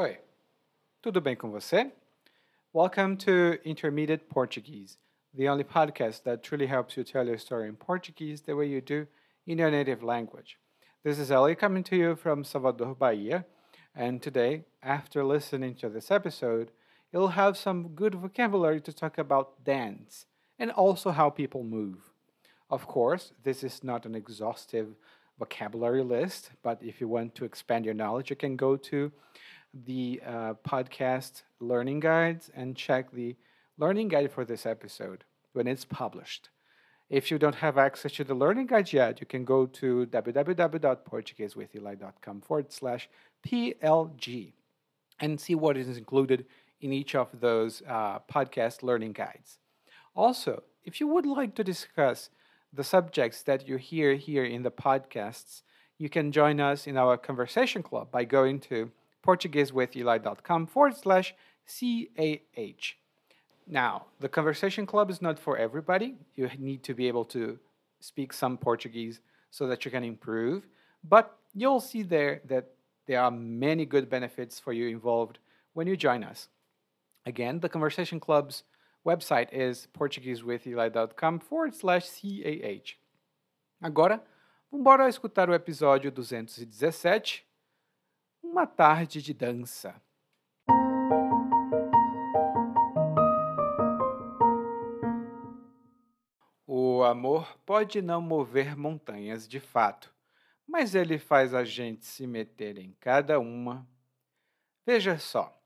Oi, tudo bem com você? Welcome to Intermediate Portuguese, the only podcast that truly helps you tell your story in Portuguese the way you do in your native language. This is Ellie coming to you from Salvador, Bahia, and today, after listening to this episode, you'll have some good vocabulary to talk about dance and also how people move. Of course, this is not an exhaustive vocabulary list, but if you want to expand your knowledge, you can go to the uh, podcast learning guides and check the learning guide for this episode when it's published. If you don't have access to the learning guide yet, you can go to www.portuguesewitheli.com forward slash PLG and see what is included in each of those uh, podcast learning guides. Also, if you would like to discuss the subjects that you hear here in the podcasts, you can join us in our conversation club by going to portuguesewitheli.com forward slash CAH. Now, the conversation club is not for everybody. You need to be able to speak some Portuguese so that you can improve. But you'll see there that there are many good benefits for you involved when you join us. Again, the conversation club's website is portuguesewitheli.com forward slash CAH. Agora, vamos escutar o episódio 217 Uma tarde de dança. O amor pode não mover montanhas de fato, mas ele faz a gente se meter em cada uma. Veja só,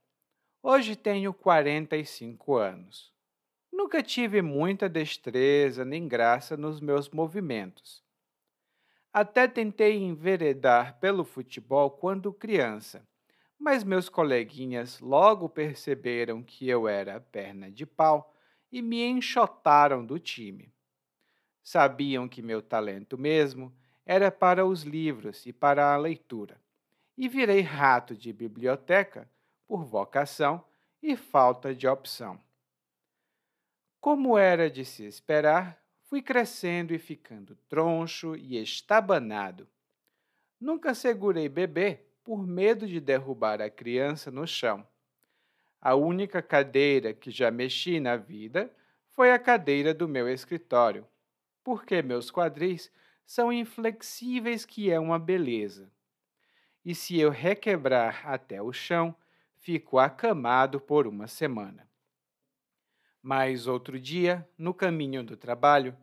hoje tenho 45 anos. Nunca tive muita destreza nem graça nos meus movimentos. Até tentei enveredar pelo futebol quando criança, mas meus coleguinhas logo perceberam que eu era perna de pau e me enxotaram do time. Sabiam que meu talento mesmo era para os livros e para a leitura, e virei rato de biblioteca por vocação e falta de opção. Como era de se esperar, fui crescendo e ficando troncho e estabanado. Nunca segurei bebê por medo de derrubar a criança no chão. A única cadeira que já mexi na vida foi a cadeira do meu escritório, porque meus quadris são inflexíveis, que é uma beleza. E se eu requebrar até o chão, fico acamado por uma semana. Mas outro dia, no caminho do trabalho,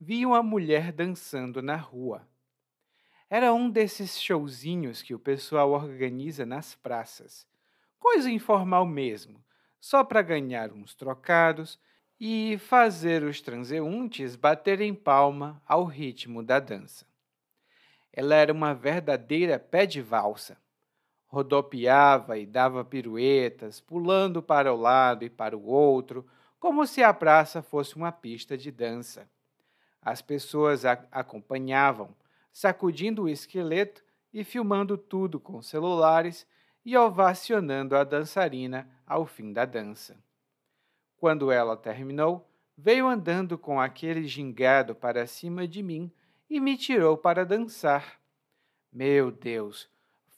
vi uma mulher dançando na rua. Era um desses showzinhos que o pessoal organiza nas praças. Coisa informal mesmo, só para ganhar uns trocados e fazer os transeuntes baterem palma ao ritmo da dança. Ela era uma verdadeira pé de valsa. Rodopiava e dava piruetas, pulando para o lado e para o outro, como se a praça fosse uma pista de dança. As pessoas a acompanhavam, sacudindo o esqueleto e filmando tudo com celulares e ovacionando a dançarina ao fim da dança. Quando ela terminou, veio andando com aquele gingado para cima de mim e me tirou para dançar. Meu Deus!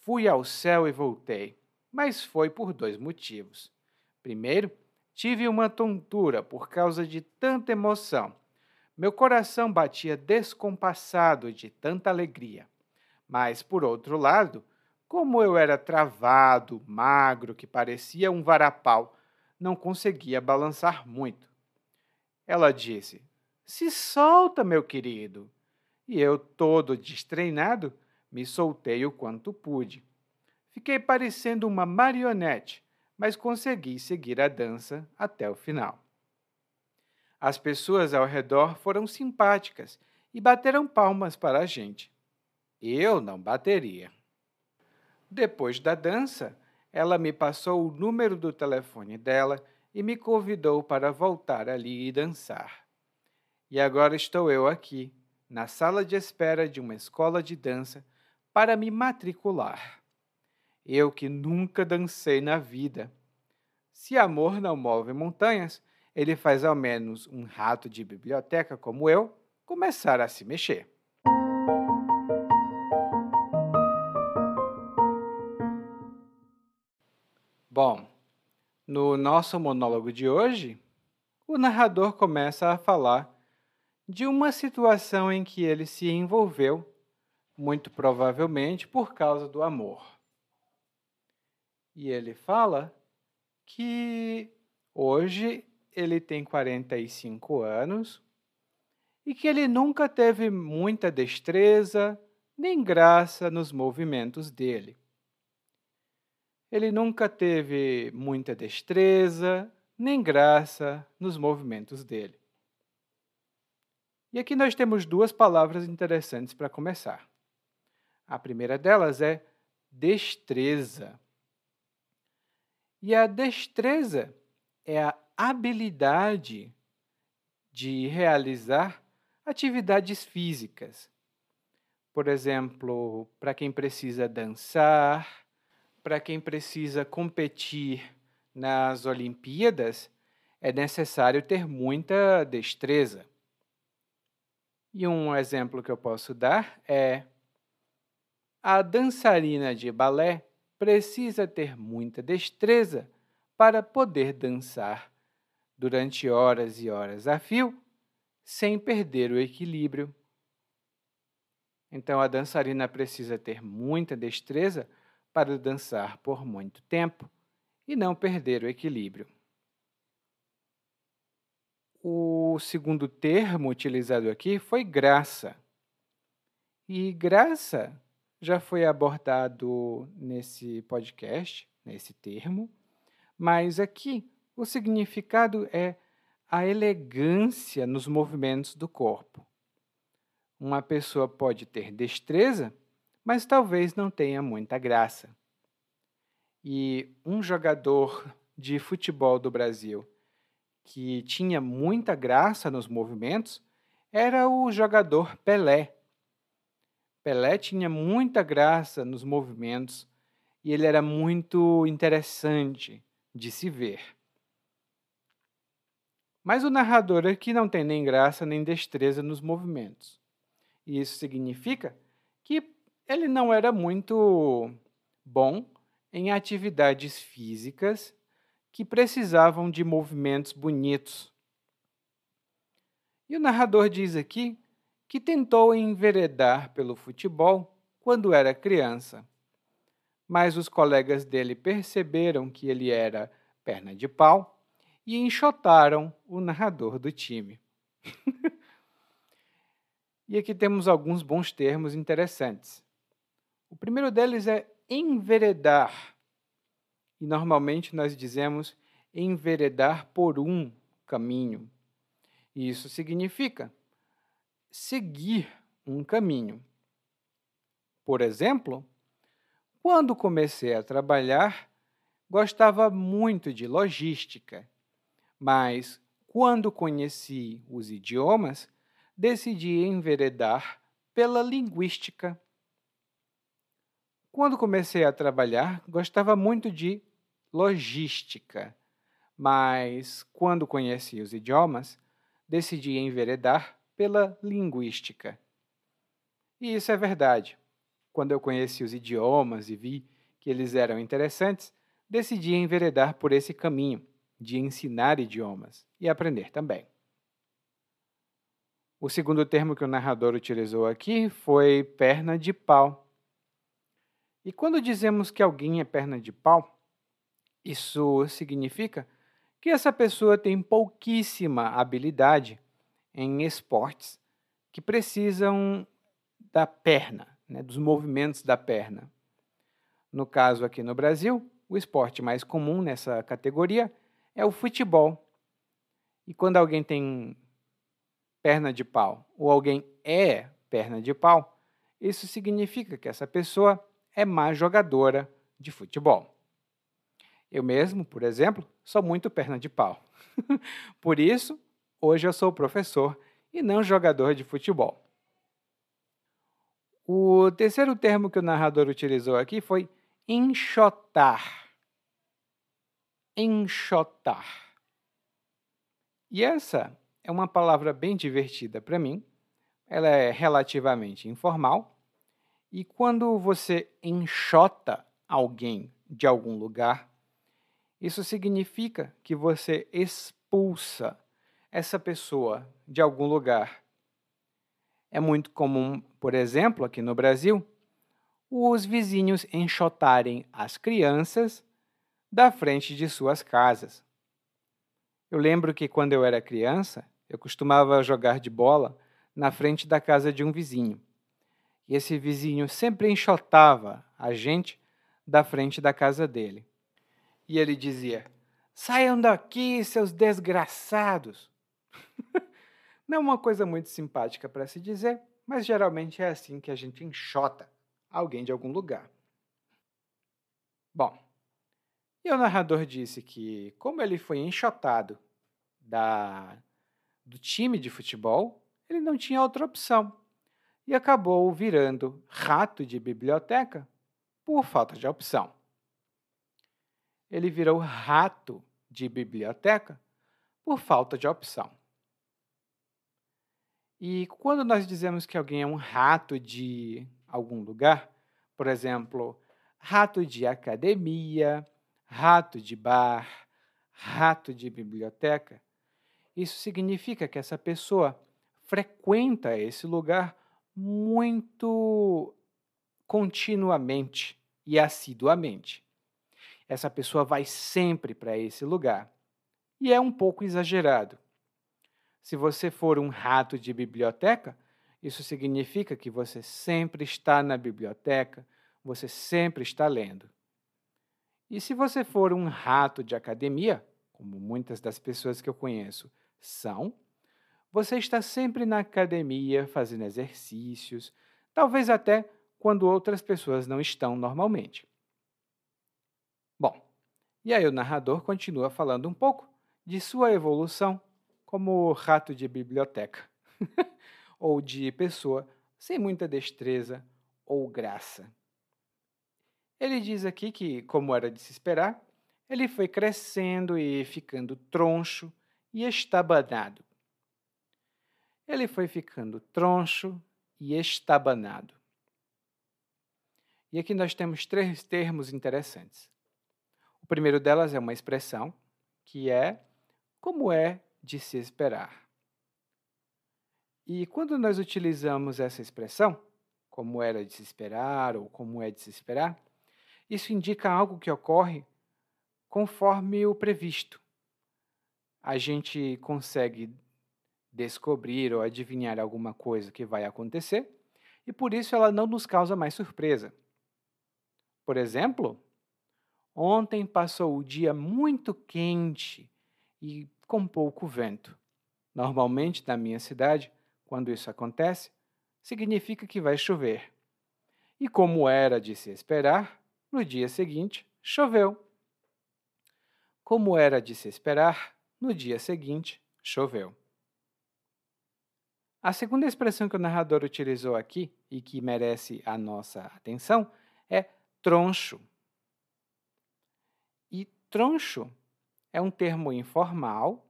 Fui ao céu e voltei, mas foi por dois motivos. Primeiro, Tive uma tontura por causa de tanta emoção. Meu coração batia descompassado de tanta alegria. Mas, por outro lado, como eu era travado, magro, que parecia um varapau, não conseguia balançar muito. Ela disse: Se solta, meu querido. E eu, todo destreinado, me soltei o quanto pude. Fiquei parecendo uma marionete, mas consegui seguir a dança até o final. As pessoas ao redor foram simpáticas e bateram palmas para a gente. Eu não bateria. Depois da dança, ela me passou o número do telefone dela e me convidou para voltar ali e dançar. E agora estou eu aqui, na sala de espera de uma escola de dança, para me matricular. Eu que nunca dancei na vida. Se amor não move montanhas, ele faz ao menos um rato de biblioteca como eu começar a se mexer. Bom, no nosso monólogo de hoje, o narrador começa a falar de uma situação em que ele se envolveu, muito provavelmente por causa do amor. E ele fala que hoje ele tem 45 anos e que ele nunca teve muita destreza nem graça nos movimentos dele. Ele nunca teve muita destreza nem graça nos movimentos dele. E aqui nós temos duas palavras interessantes para começar. A primeira delas é destreza. E a destreza é a habilidade de realizar atividades físicas. Por exemplo, para quem precisa dançar, para quem precisa competir nas Olimpíadas, é necessário ter muita destreza. E um exemplo que eu posso dar é: a dançarina de balé precisa ter muita destreza para poder dançar durante horas e horas a fio, sem perder o equilíbrio. Então, a dançarina precisa ter muita destreza para dançar por muito tempo e não perder o equilíbrio. O segundo termo utilizado aqui foi graça. E graça já foi abordado nesse podcast, nesse termo, mas aqui o significado é a elegância nos movimentos do corpo. Uma pessoa pode ter destreza, mas talvez não tenha muita graça. E um jogador de futebol do Brasil que tinha muita graça nos movimentos era o jogador Pelé. Pelé tinha muita graça nos movimentos e ele era muito interessante de se ver. Mas o narrador aqui não tem nem graça nem destreza nos movimentos. E isso significa que ele não era muito bom em atividades físicas que precisavam de movimentos bonitos. E o narrador diz aqui que tentou enveredar pelo futebol quando era criança. Mas os colegas dele perceberam que ele era perna de pau e enxotaram o narrador do time. e aqui temos alguns bons termos interessantes. O primeiro deles é enveredar e normalmente nós dizemos enveredar por um caminho. E isso significa seguir um caminho. Por exemplo, quando comecei a trabalhar, gostava muito de logística, mas quando conheci os idiomas, decidi enveredar pela linguística. Quando comecei a trabalhar, gostava muito de logística, mas quando conheci os idiomas, decidi enveredar pela linguística. E isso é verdade. Quando eu conheci os idiomas e vi que eles eram interessantes, decidi enveredar por esse caminho de ensinar idiomas e aprender também. O segundo termo que o narrador utilizou aqui foi perna de pau. E quando dizemos que alguém é perna de pau, isso significa que essa pessoa tem pouquíssima habilidade em esportes que precisam da perna, né, dos movimentos da perna. No caso aqui no Brasil, o esporte mais comum nessa categoria é o futebol. E quando alguém tem perna de pau ou alguém é perna de pau, isso significa que essa pessoa é má jogadora de futebol. Eu mesmo, por exemplo, sou muito perna de pau. por isso, hoje eu sou professor e não jogador de futebol. O terceiro termo que o narrador utilizou aqui foi enxotar. Enxotar. E essa é uma palavra bem divertida para mim. Ela é relativamente informal. E quando você enxota alguém de algum lugar, Isso significa que você expulsa essa pessoa de algum lugar. É muito comum, por exemplo, aqui no Brasil, os vizinhos enxotarem as crianças da frente de suas casas. Eu lembro que quando eu era criança, eu costumava jogar de bola na frente da casa de um vizinho. E esse vizinho sempre enxotava a gente da frente da casa dele. E ele dizia: Saiam daqui, seus desgraçados! Não é uma coisa muito simpática para se dizer, mas geralmente é assim que a gente enxota alguém de algum lugar. Bom, e o narrador disse que, como ele foi enxotado da, do time de futebol, ele não tinha outra opção e acabou virando rato de biblioteca por falta de opção. Ele virou rato de biblioteca por falta de opção. E quando nós dizemos que alguém é um rato de algum lugar, por exemplo, rato de academia, rato de bar, rato de biblioteca, isso significa que essa pessoa frequenta esse lugar muito continuamente e assiduamente. Essa pessoa vai sempre para esse lugar. E é um pouco exagerado. Se você for um rato de biblioteca, isso significa que você sempre está na biblioteca, você sempre está lendo. E se você for um rato de academia, como muitas das pessoas que eu conheço são, você está sempre na academia fazendo exercícios, talvez até quando outras pessoas não estão normalmente. Bom, e aí o narrador continua falando um pouco de sua evolução como rato de biblioteca, ou de pessoa sem muita destreza ou graça. Ele diz aqui que, como era de se esperar, ele foi crescendo e ficando troncho e estabanado. Ele foi ficando troncho e estabanado. E aqui nós temos três termos interessantes. O primeiro delas é uma expressão que é como é de se esperar. E quando nós utilizamos essa expressão, como era de se esperar ou como é de se esperar, isso indica algo que ocorre conforme o previsto. A gente consegue descobrir ou adivinhar alguma coisa que vai acontecer e por isso ela não nos causa mais surpresa. Por exemplo, ontem passou o dia muito quente e com pouco vento. Normalmente, na minha cidade, quando isso acontece, significa que vai chover. E como era de se esperar, no dia seguinte, choveu. Como era de se esperar, no dia seguinte, choveu. A segunda expressão que o narrador utilizou aqui e que merece a nossa atenção é troncho. E troncho é um termo informal,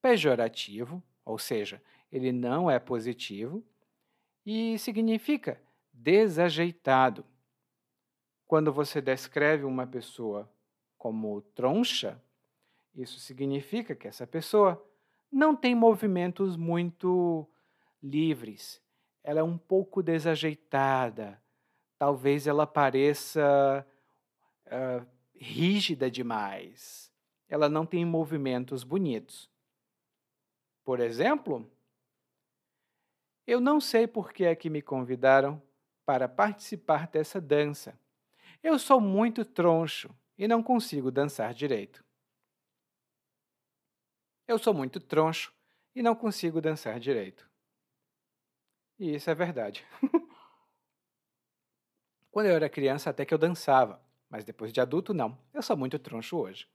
pejorativo, ou seja, ele não é positivo, e significa desajeitado. Quando você descreve uma pessoa como troncha, isso significa que essa pessoa não tem movimentos muito livres. Ela é um pouco desajeitada. Talvez ela pareça uh, rígida demais. Ela não tem movimentos bonitos. Por exemplo, eu não sei por que é que me convidaram para participar dessa dança. Eu sou muito troncho e não consigo dançar direito. Eu sou muito troncho e não consigo dançar direito. E isso é verdade. Quando eu era criança, até que eu dançava, mas depois de adulto, não. Eu sou muito troncho hoje.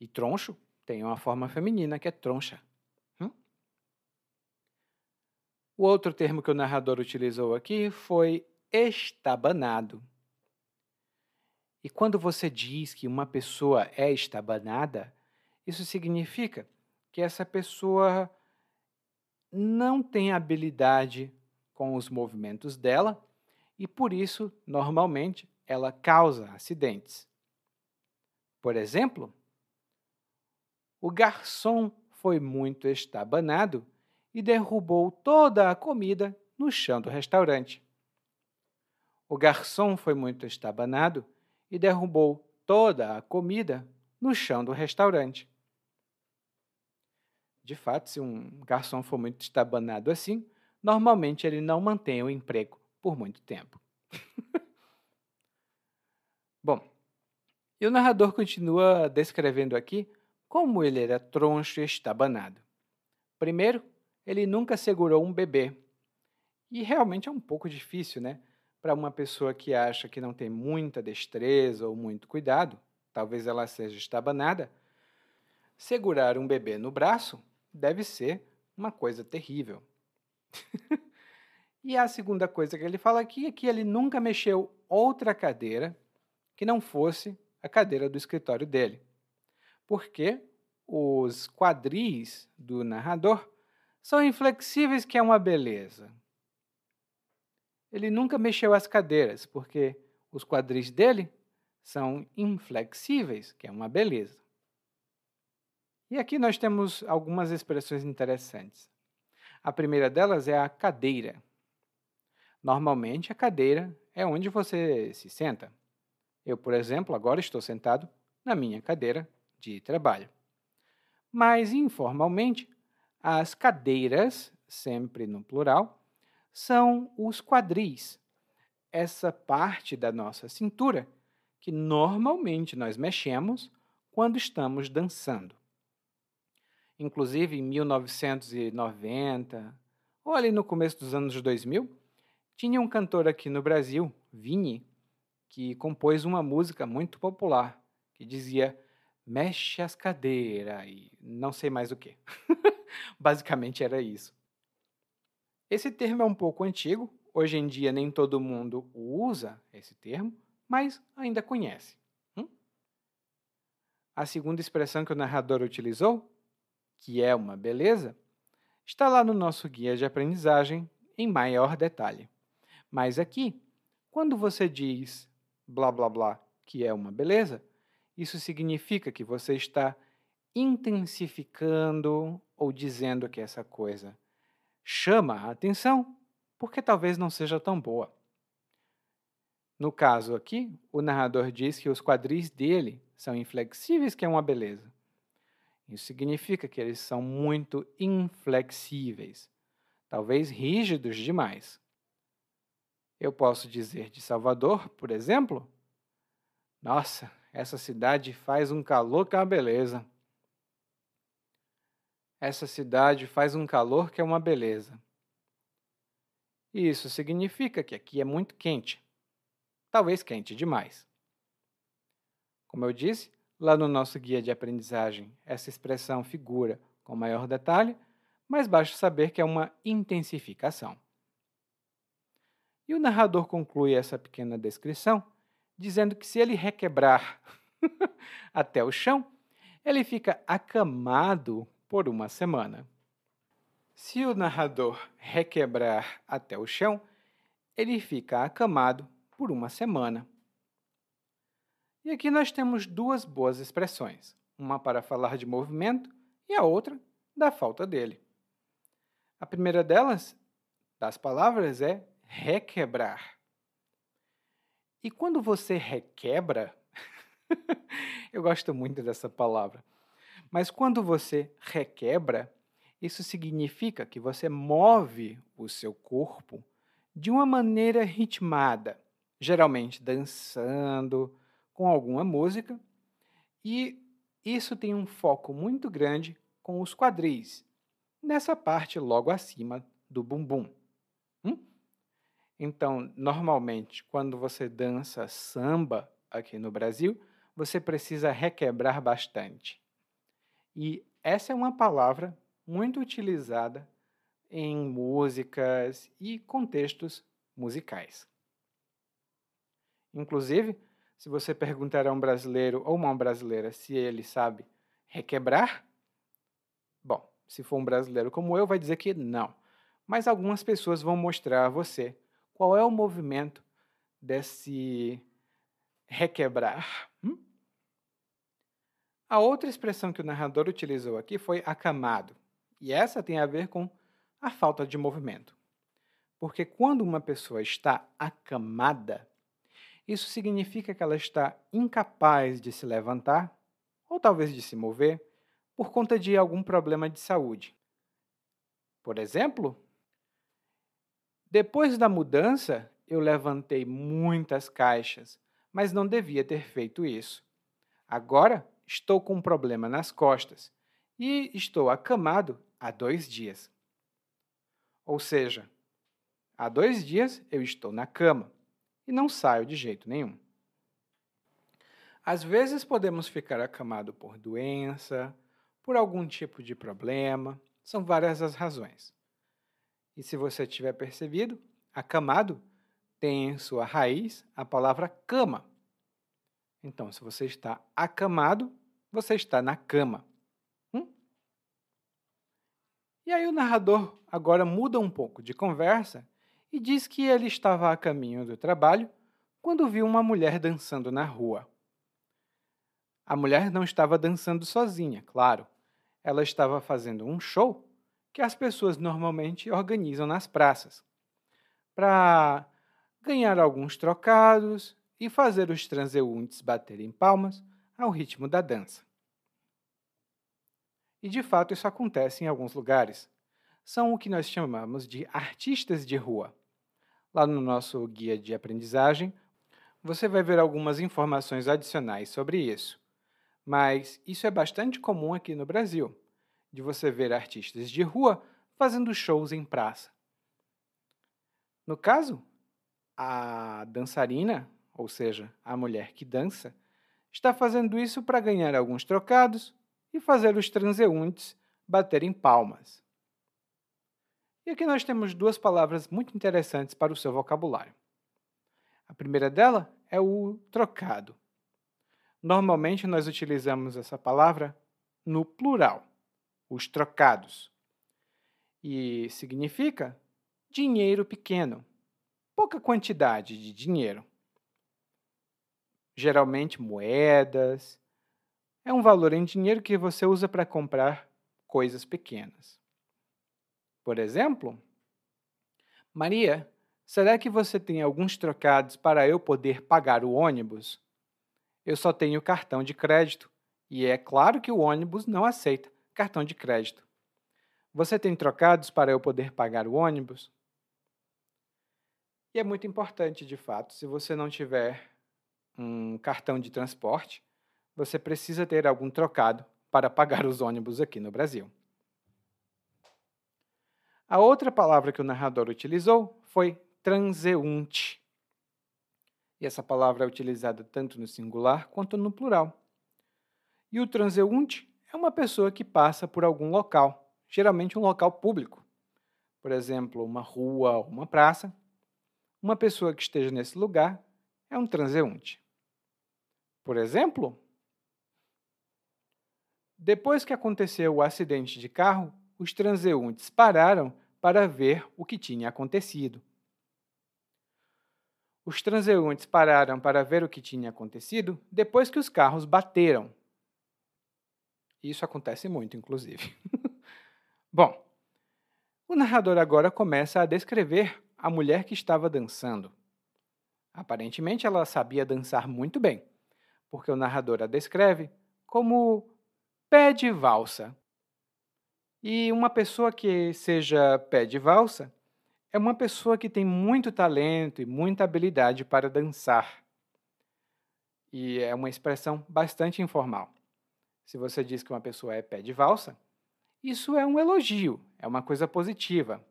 E troncho tem uma forma feminina que é troncha. Hum? O outro termo que o narrador utilizou aqui foi estabanado. E quando você diz que uma pessoa é estabanada, isso significa que essa pessoa não tem habilidade com os movimentos dela e por isso, normalmente, ela causa acidentes. Por exemplo, o garçom foi muito estabanado e derrubou toda a comida no chão do restaurante. O garçom foi muito estabanado e derrubou toda a comida no chão do restaurante. De fato, se um garçom for muito estabanado assim, normalmente ele não mantém o emprego por muito tempo. Bom, e o narrador continua descrevendo aqui como ele era troncho e estabanado. Primeiro, ele nunca segurou um bebê. E realmente é um pouco difícil, né? Para uma pessoa que acha que não tem muita destreza ou muito cuidado, talvez ela seja estabanada, segurar um bebê no braço deve ser uma coisa terrível. e a segunda coisa que ele fala aqui é que ele nunca mexeu outra cadeira que não fosse a cadeira do escritório dele. Porque os quadris do narrador são inflexíveis, que é uma beleza. Ele nunca mexeu as cadeiras, porque os quadris dele são inflexíveis, que é uma beleza. E aqui nós temos algumas expressões interessantes. A primeira delas é a cadeira. Normalmente, a cadeira é onde você se senta. Eu, por exemplo, agora estou sentado na minha cadeira de trabalho. Mas, informalmente, as cadeiras, sempre no plural, são os quadris, essa parte da nossa cintura que normalmente nós mexemos quando estamos dançando. Inclusive, em 1990, ou ali no começo dos anos 2000, tinha um cantor aqui no Brasil, Vini, que compôs uma música muito popular que dizia mexe as cadeiras e não sei mais o que. Basicamente era isso. Esse termo é um pouco antigo, hoje em dia nem todo mundo usa esse termo, mas ainda conhece. Hum? A segunda expressão que o narrador utilizou, que é uma beleza, está lá no nosso guia de aprendizagem em maior detalhe. Mas aqui, quando você diz blá blá blá que é uma beleza, isso significa que você está intensificando ou dizendo que essa coisa chama a atenção porque talvez não seja tão boa. No caso aqui, o narrador diz que os quadris dele são inflexíveis, que é uma beleza. Isso significa que eles são muito inflexíveis, talvez rígidos demais. Eu posso dizer de Salvador, por exemplo, nossa, essa cidade faz um calor que é uma beleza. Essa cidade faz um calor que é uma beleza. E isso significa que aqui é muito quente. Talvez quente demais. Como eu disse, lá no nosso guia de aprendizagem, essa expressão figura com maior detalhe, mas basta saber que é uma intensificação. E o narrador conclui essa pequena descrição dizendo que se ele requebrar até o chão, ele fica acamado por uma semana. Se o narrador requebrar até o chão, ele fica acamado por uma semana. E aqui nós temos duas boas expressões, uma para falar de movimento e a outra da falta dele. A primeira delas, das palavras, é requebrar. E quando você requebra, eu gosto muito dessa palavra, mas quando você requebra, isso significa que você move o seu corpo de uma maneira ritmada, geralmente dançando, com alguma música, e isso tem um foco muito grande com os quadris, nessa parte logo acima do bumbum. Então, normalmente, quando você dança samba aqui no Brasil, você precisa requebrar bastante. E essa é uma palavra muito utilizada em músicas e contextos musicais. Inclusive, se você perguntar a um brasileiro ou uma brasileira se ele sabe requebrar, bom, se for um brasileiro como eu, vai dizer que não. Mas algumas pessoas vão mostrar a você qual é o movimento desse requebrar? Hum? A outra expressão que o narrador utilizou aqui foi acamado, e essa tem a ver com a falta de movimento. Porque quando uma pessoa está acamada, isso significa que ela está incapaz de se levantar, ou talvez de se mover, por conta de algum problema de saúde. Por exemplo, depois da mudança, eu levantei muitas caixas, mas não devia ter feito isso. Agora estou com um problema nas costas e estou acamado há dois dias. Ou seja, há dois dias eu estou na cama e não saio de jeito nenhum. Às vezes podemos ficar acamado por doença, por algum tipo de problema, são várias as razões. E se você tiver percebido, acamado tem em sua raiz a palavra cama. Então, se você está acamado, você está na cama. Hum? E aí o narrador agora muda um pouco de conversa e diz que ele estava a caminho do trabalho quando viu uma mulher dançando na rua. A mulher não estava dançando sozinha, claro. Ela estava fazendo um show que as pessoas normalmente organizam nas praças para ganhar alguns trocados e fazer os transeuntes baterem palmas ao ritmo da dança. E de fato isso acontece em alguns lugares. São o que nós chamamos de artistas de rua. Lá no nosso guia de aprendizagem, você vai ver algumas informações adicionais sobre isso. Mas isso é bastante comum aqui no Brasil, de você ver artistas de rua fazendo shows em praça. No caso, a dançarina, ou seja, a mulher que dança, está fazendo isso para ganhar alguns trocados e fazer os transeuntes baterem palmas. E aqui nós temos duas palavras muito interessantes para o seu vocabulário. A primeira dela é o trocado. Normalmente nós utilizamos essa palavra no plural, os trocados. E significa dinheiro pequeno, pouca quantidade de dinheiro. Geralmente moedas. É um valor em dinheiro que você usa para comprar coisas pequenas. Por exemplo, Maria, será que você tem alguns trocados para eu poder pagar o ônibus? Eu só tenho cartão de crédito e é claro que o ônibus não aceita cartão de crédito. Você tem trocados para eu poder pagar o ônibus? E é muito importante, de fato, se você não tiver um cartão de transporte, você precisa ter algum trocado para pagar os ônibus aqui no Brasil. A outra palavra que o narrador utilizou foi transeunte. E essa palavra é utilizada tanto no singular quanto no plural. E o transeunte é uma pessoa que passa por algum local, geralmente um local público. Por exemplo, uma rua ou uma praça, uma pessoa que esteja nesse lugar é um transeunte. Por exemplo, depois que aconteceu o acidente de carro, os transeuntes pararam para ver o que tinha acontecido. Os transeuntes pararam para ver o que tinha acontecido depois que os carros bateram. Isso acontece muito, inclusive. Bom, o narrador agora começa a descrever a mulher que estava dançando. Aparentemente, ela sabia dançar muito bem, porque o narrador a descreve como pé de valsa. E uma pessoa que seja pé de valsa é uma pessoa que tem muito talento e muita habilidade para dançar. E é uma expressão bastante informal. Se você diz que uma pessoa é pé de valsa, isso é um elogio, é uma coisa positiva,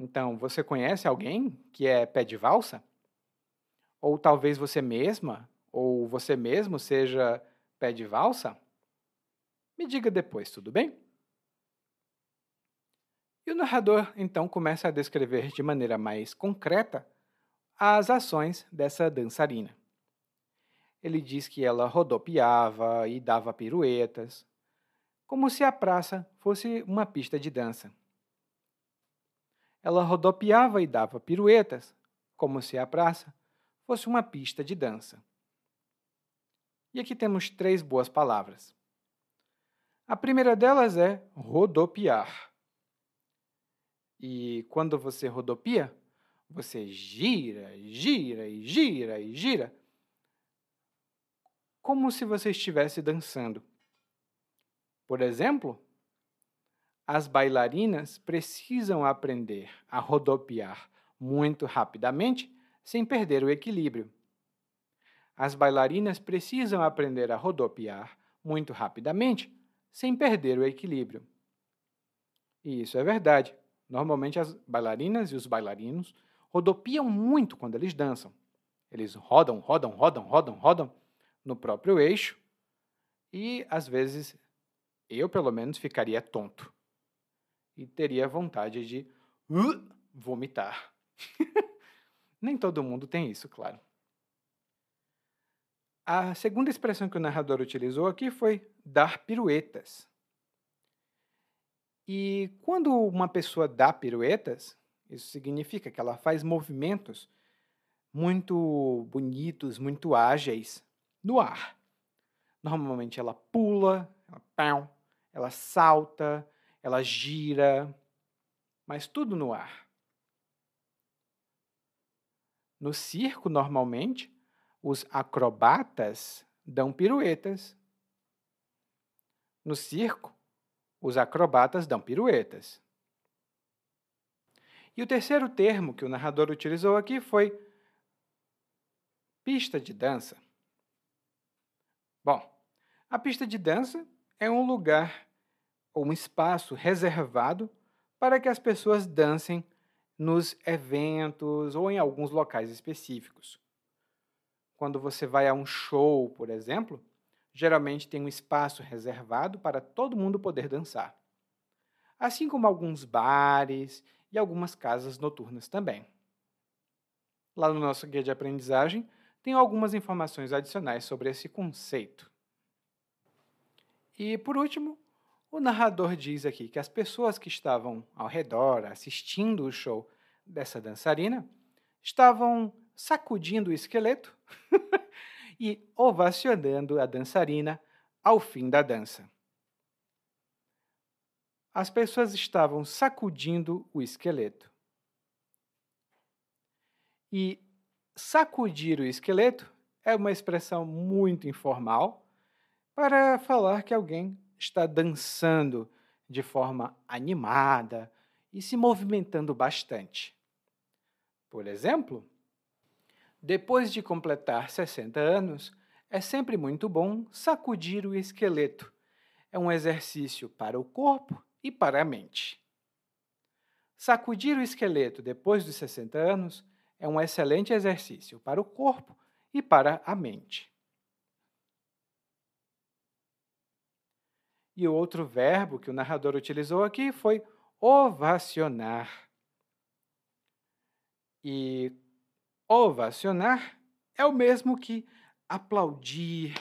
então, você conhece alguém que é pé de valsa? Ou talvez você mesma, ou você mesmo seja pé de valsa? Me diga depois, tudo bem? E o narrador então começa a descrever de maneira mais concreta as ações dessa dançarina. Ele diz que ela rodopiava e dava piruetas, como se a praça fosse uma pista de dança. Ela rodopiava e dava piruetas, como se a praça fosse uma pista de dança. E aqui temos três boas palavras. A primeira delas é rodopiar. E quando você rodopia, você gira, gira e gira e gira, como se você estivesse dançando. Por exemplo, as bailarinas precisam aprender a rodopiar muito rapidamente sem perder o equilíbrio. As bailarinas precisam aprender a rodopiar muito rapidamente sem perder o equilíbrio. E isso é verdade. Normalmente as bailarinas e os bailarinos rodopiam muito quando eles dançam. Eles rodam, rodam, rodam, rodam, rodam no próprio eixo e às vezes eu, pelo menos, ficaria tonto e teria vontade de uh, vomitar. Nem todo mundo tem isso, claro. A segunda expressão que o narrador utilizou aqui foi dar piruetas. E quando uma pessoa dá piruetas, isso significa que ela faz movimentos muito bonitos, muito ágeis no ar. Normalmente ela pula, ela, ela salta, ela gira, mas tudo no ar. No circo, normalmente, os acrobatas dão piruetas. No circo, os acrobatas dão piruetas. E o terceiro termo que o narrador utilizou aqui foi pista de dança. A pista de dança é um lugar ou um espaço reservado para que as pessoas dancem nos eventos ou em alguns locais específicos. Quando você vai a um show, por exemplo, geralmente tem um espaço reservado para todo mundo poder dançar. Assim como alguns bares e algumas casas noturnas também. Lá no nosso guia de aprendizagem tem algumas informações adicionais sobre esse conceito. E por último, o narrador diz aqui que as pessoas que estavam ao redor assistindo o show dessa dançarina estavam sacudindo o esqueleto e ovacionando a dançarina ao fim da dança. As pessoas estavam sacudindo o esqueleto. E sacudir o esqueleto é uma expressão muito informal para falar que alguém está dançando de forma animada e se movimentando bastante. Por exemplo, depois de completar 60 anos, é sempre muito bom sacudir o esqueleto. É um exercício para o corpo e para a mente. Sacudir o esqueleto depois dos 60 anos é um excelente exercício para o corpo e para a mente. E o outro verbo que o narrador utilizou aqui foi ovacionar. E ovacionar é o mesmo que aplaudir,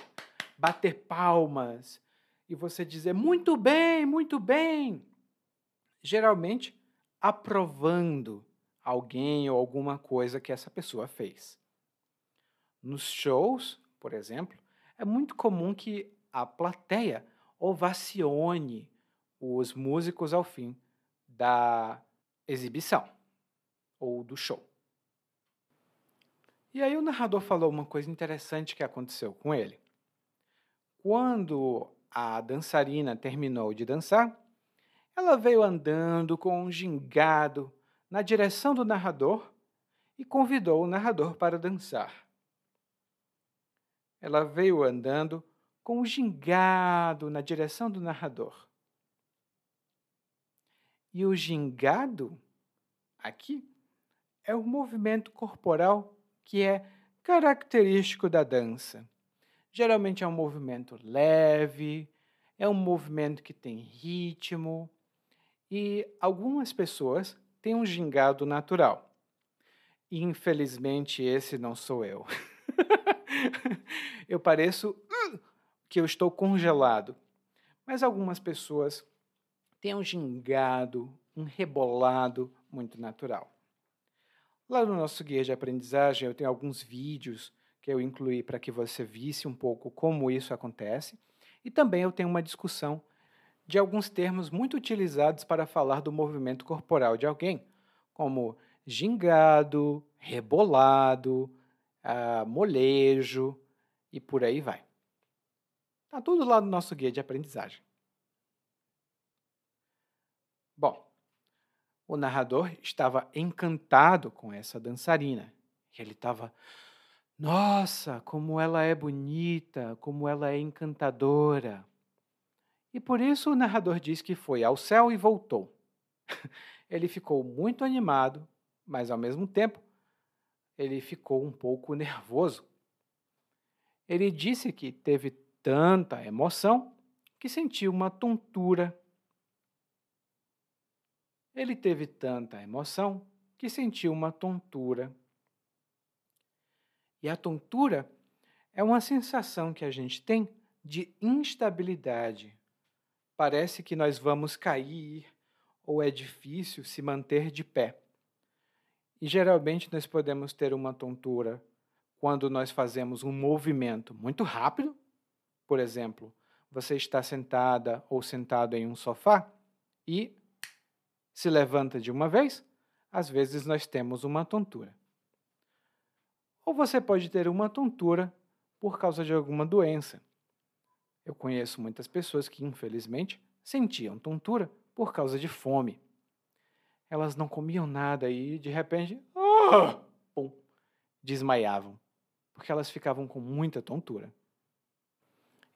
bater palmas e você dizer muito bem, muito bem. Geralmente aprovando alguém ou alguma coisa que essa pessoa fez. Nos shows, por exemplo, é muito comum que a plateia ovacione os músicos ao fim da exibição ou do show. E aí o narrador falou uma coisa interessante que aconteceu com ele. Quando a dançarina terminou de dançar, ela veio andando com um gingado na direção do narrador e convidou o narrador para dançar. Ela veio andando com o gingado na direção do narrador. E o gingado, aqui, é o movimento corporal que é característico da dança. Geralmente é um movimento leve, é um movimento que tem ritmo, e algumas pessoas têm um gingado natural. Infelizmente, esse não sou eu. eu pareço que eu estou congelado. Mas algumas pessoas têm um gingado, um rebolado muito natural. Lá no nosso guia de aprendizagem, eu tenho alguns vídeos que eu incluí para que você visse um pouco como isso acontece. E também eu tenho uma discussão de alguns termos muito utilizados para falar do movimento corporal de alguém, como gingado, rebolado, ah, molejo e por aí vai. Está tudo lá no nosso guia de aprendizagem. Bom, o narrador estava encantado com essa dançarina. Ele estava, nossa, como ela é bonita, como ela é encantadora. E por isso o narrador diz que foi ao céu e voltou. Ele ficou muito animado, mas ao mesmo tempo ele ficou um pouco nervoso. Ele disse que teve tanta emoção que sentiu uma tontura. Ele teve tanta emoção que sentiu uma tontura. E a tontura é uma sensação que a gente tem de instabilidade. Parece que nós vamos cair ou é difícil se manter de pé. E geralmente nós podemos ter uma tontura quando nós fazemos um movimento muito rápido. Por exemplo, você está sentada ou sentado em um sofá e se levanta de uma vez, às vezes nós temos uma tontura. Ou você pode ter uma tontura por causa de alguma doença. Eu conheço muitas pessoas que, infelizmente, sentiam tontura por causa de fome. Elas não comiam nada e, de repente, oh, desmaiavam, porque elas ficavam com muita tontura.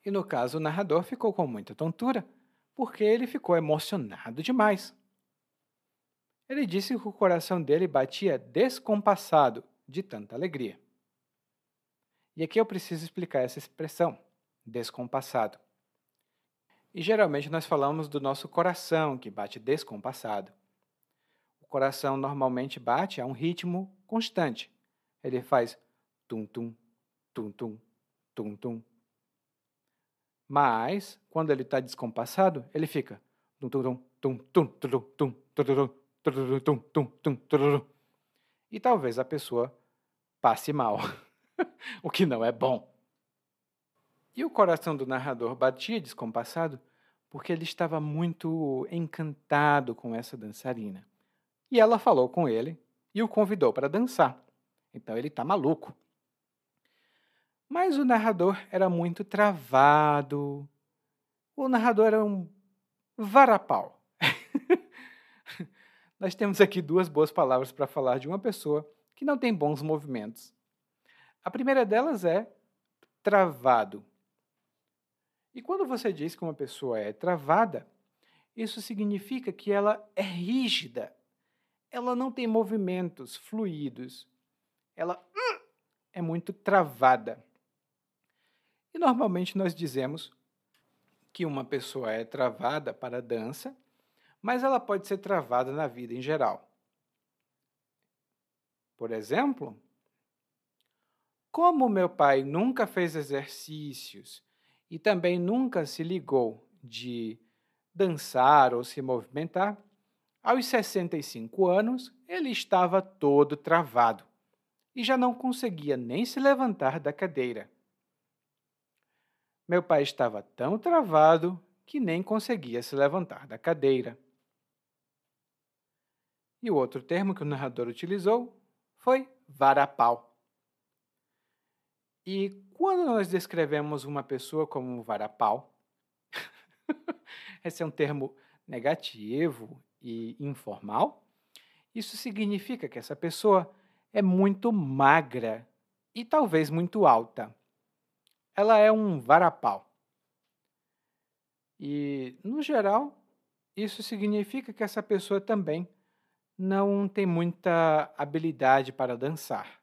E no caso, o narrador ficou com muita tontura porque ele ficou emocionado demais. Ele disse que o coração dele batia descompassado de tanta alegria. E aqui eu preciso explicar essa expressão, descompassado. E geralmente nós falamos do nosso coração que bate descompassado coração normalmente bate a um ritmo constante. Ele faz tum-tum, tum-tum, tum-tum. Mas, quando ele está descompassado, ele fica e talvez a pessoa passe mal, o que não é bom. E o coração do narrador batia descompassado porque ele estava muito encantado com essa dançarina. E ela falou com ele e o convidou para dançar. Então ele está maluco. Mas o narrador era muito travado. O narrador era um varapau. Nós temos aqui duas boas palavras para falar de uma pessoa que não tem bons movimentos. A primeira delas é travado. E quando você diz que uma pessoa é travada, isso significa que ela é rígida, ela não tem movimentos fluidos. Ela hum, é muito travada. E normalmente nós dizemos que uma pessoa é travada para a dança, mas ela pode ser travada na vida em geral. Por exemplo, como meu pai nunca fez exercícios e também nunca se ligou de dançar ou se movimentar, aos 65 anos, ele estava todo travado e já não conseguia nem se levantar da cadeira. Meu pai estava tão travado que nem conseguia se levantar da cadeira. E o outro termo que o narrador utilizou foi varapau. E quando nós descrevemos uma pessoa como um varapau, esse é um termo negativo e informal, isso significa que essa pessoa é muito magra e talvez muito alta. Ela é um varapau. E, no geral, isso significa que essa pessoa também não tem muita habilidade para dançar.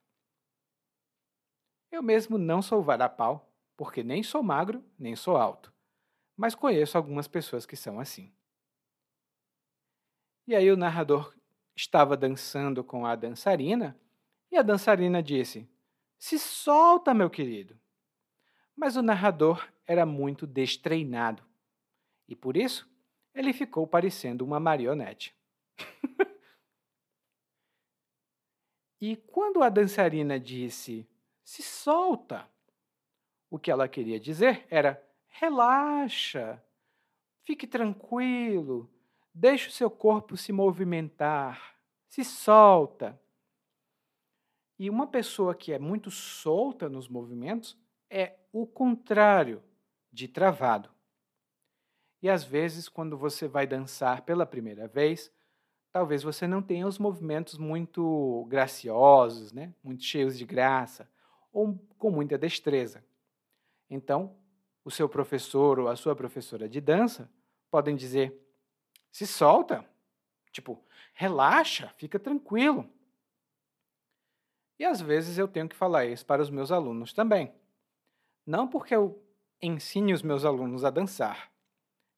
Eu mesmo não sou varapau, porque nem sou magro, nem sou alto, mas conheço algumas pessoas que são assim. E aí o narrador estava dançando com a dançarina e a dançarina disse: Se solta, meu querido. Mas o narrador era muito destreinado e por isso ele ficou parecendo uma marionete. e quando a dançarina disse: se solta. O que ela queria dizer era: relaxa, fique tranquilo, deixe o seu corpo se movimentar, se solta. E uma pessoa que é muito solta nos movimentos é o contrário de travado. E às vezes, quando você vai dançar pela primeira vez, talvez você não tenha os movimentos muito graciosos, né? muito cheios de graça, ou com muita destreza. Então, o seu professor ou a sua professora de dança podem dizer: se solta, tipo, relaxa, fica tranquilo. E às vezes eu tenho que falar isso para os meus alunos também. Não porque eu ensine os meus alunos a dançar.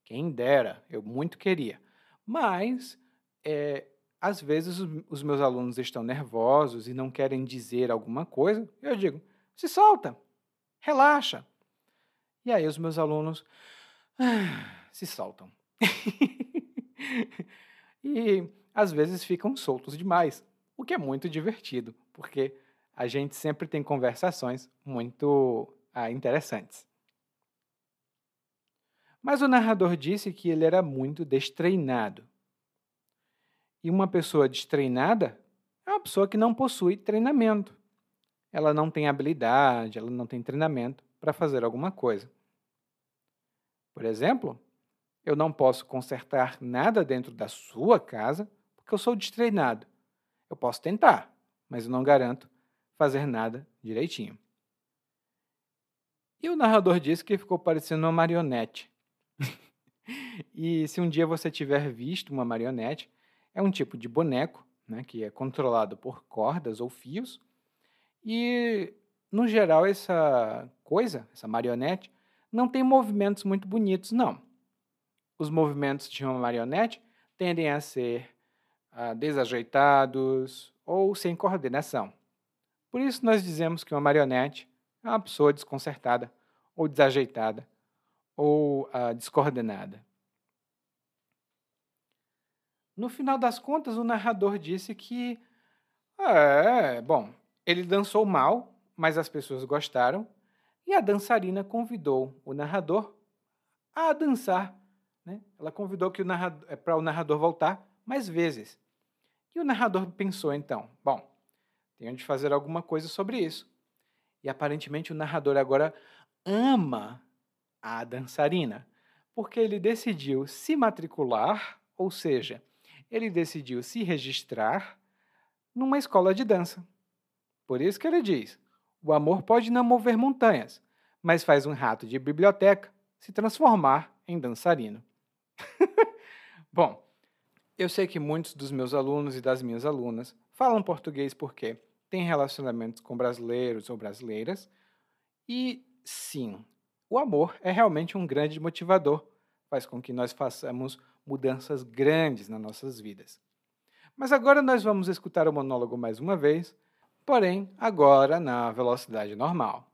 Quem dera, eu muito queria. Mas, é, às vezes, os meus alunos estão nervosos e não querem dizer alguma coisa. Eu digo: se solta, relaxa. E aí os meus alunos ah, se soltam. e às vezes ficam soltos demais, o que é muito divertido, porque a gente sempre tem conversações muito ah, interessantes. Mas o narrador disse que ele era muito destreinado. E uma pessoa destreinada é uma pessoa que não possui treinamento. Ela não tem habilidade, ela não tem treinamento para fazer alguma coisa. Por exemplo, eu não posso consertar nada dentro da sua casa porque eu sou destreinado. Eu posso tentar, mas eu não garanto fazer nada direitinho. E o narrador disse que ficou parecendo uma marionete. e se um dia você tiver visto uma marionete, é um tipo de boneco né, que é controlado por cordas ou fios. E, no geral, essa coisa, essa marionete, não tem movimentos muito bonitos, não. Os movimentos de uma marionete tendem a ser ah, desajeitados ou sem coordenação. Por isso, nós dizemos que uma marionete é uma pessoa desconcertada, ou desajeitada, ou ah, descoordenada. No final das contas, o narrador disse que, é, bom, ele dançou mal, mas as pessoas gostaram, e a dançarina convidou o narrador a dançar. Né? Ela convidou que o narrador, é, para o narrador voltar mais vezes. E o narrador pensou então: bom, tenho de fazer alguma coisa sobre isso. E aparentemente o narrador agora ama a dançarina, porque ele decidiu se matricular, ou seja, ele decidiu se registrar numa escola de dança. Por isso que ele diz: o amor pode não mover montanhas, mas faz um rato de biblioteca se transformar em dançarino. Bom, eu sei que muitos dos meus alunos e das minhas alunas falam português porque têm relacionamentos com brasileiros ou brasileiras. E sim, o amor é realmente um grande motivador, faz com que nós façamos mudanças grandes nas nossas vidas. Mas agora nós vamos escutar o monólogo mais uma vez porém agora na velocidade normal.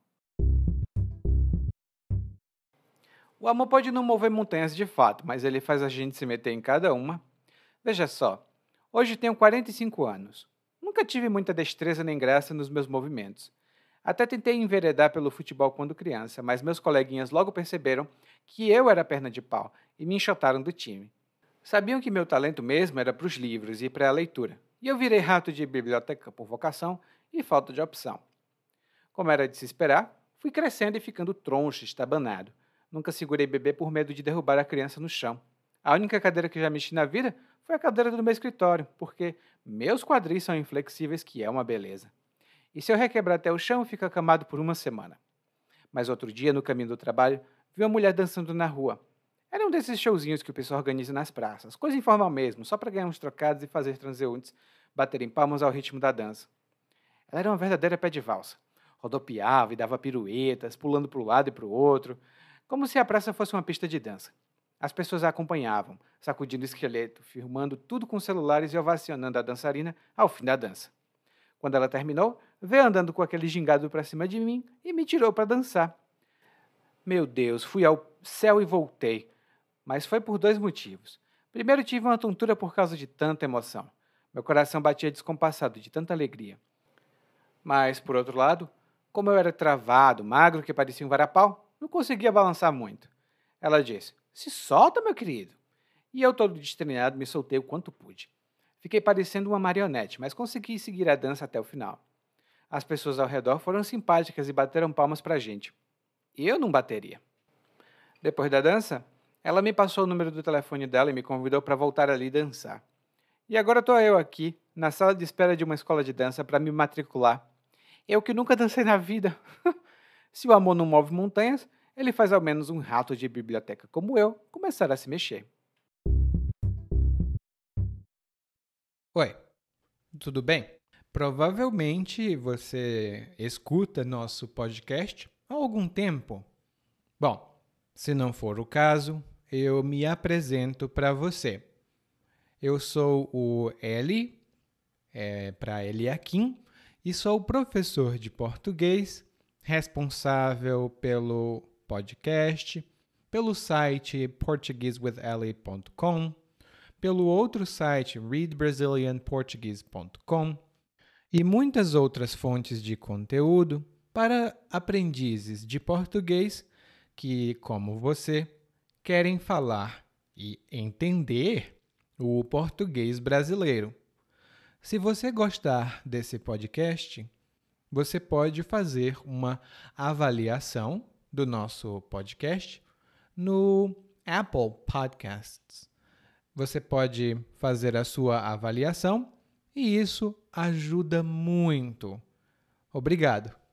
O amor pode não mover montanhas de fato, mas ele faz a gente se meter em cada uma. Veja só, hoje tenho 45 anos. Nunca tive muita destreza nem graça nos meus movimentos. Até tentei enveredar pelo futebol quando criança, mas meus coleguinhas logo perceberam que eu era perna de pau e me enxotaram do time. Sabiam que meu talento mesmo era para os livros e para a leitura, e eu virei rato de biblioteca por vocação e falta de opção. Como era de se esperar, fui crescendo e ficando troncho, estabanado. Nunca segurei bebê por medo de derrubar a criança no chão. A única cadeira que já mexi na vida foi a cadeira do meu escritório, porque meus quadris são inflexíveis, que é uma beleza. E se eu requebrar até o chão, fica acamado por uma semana. Mas outro dia, no caminho do trabalho, vi uma mulher dançando na rua. Era um desses showzinhos que o pessoal organiza nas praças, coisa informal mesmo, só para ganhar uns trocados e fazer transeuntes baterem palmas ao ritmo da dança. Ela era uma verdadeira pé de valsa. Rodopiava e dava piruetas, pulando para um lado e para o outro, como se a praça fosse uma pista de dança. As pessoas a acompanhavam, sacudindo o esqueleto, filmando tudo com celulares e ovacionando a dançarina ao fim da dança. Quando ela terminou, veio andando com aquele gingado para cima de mim e me tirou para dançar. Meu Deus, fui ao céu e voltei. Mas foi por dois motivos. Primeiro, tive uma tontura por causa de tanta emoção. Meu coração batia descompassado de tanta alegria. Mas, por outro lado, Como eu era travado, magro, que parecia um varapau, não conseguia balançar muito. Ela disse: Se solta, meu querido. E eu, todo destreinado, me soltei o quanto pude. Fiquei parecendo uma marionete, mas consegui seguir a dança até o final. As pessoas ao redor foram simpáticas e bateram palmas para a gente. Eu não bateria. Depois da dança, ela me passou o número do telefone dela e me convidou para voltar ali dançar. E agora estou eu aqui, na sala de espera de uma escola de dança para me matricular. Eu que nunca dancei na vida. Se o amor não move montanhas, ele faz ao menos um rato de biblioteca como eu começar a se mexer. Oi, tudo bem? Provavelmente você escuta nosso podcast há algum tempo. Bom, se não for o caso, eu me apresento para você. Eu sou o Eli, é, para Eliakim, e sou professor de português, responsável pelo podcast, pelo site portuguesewitheli.com, pelo outro site readbrazilianportuguese.com e muitas outras fontes de conteúdo para aprendizes de português que, como você, querem falar e entender o português brasileiro. Se você gostar desse podcast, você pode fazer uma avaliação do nosso podcast no Apple Podcasts. Você pode fazer a sua avaliação e isso ajuda muito. Obrigado.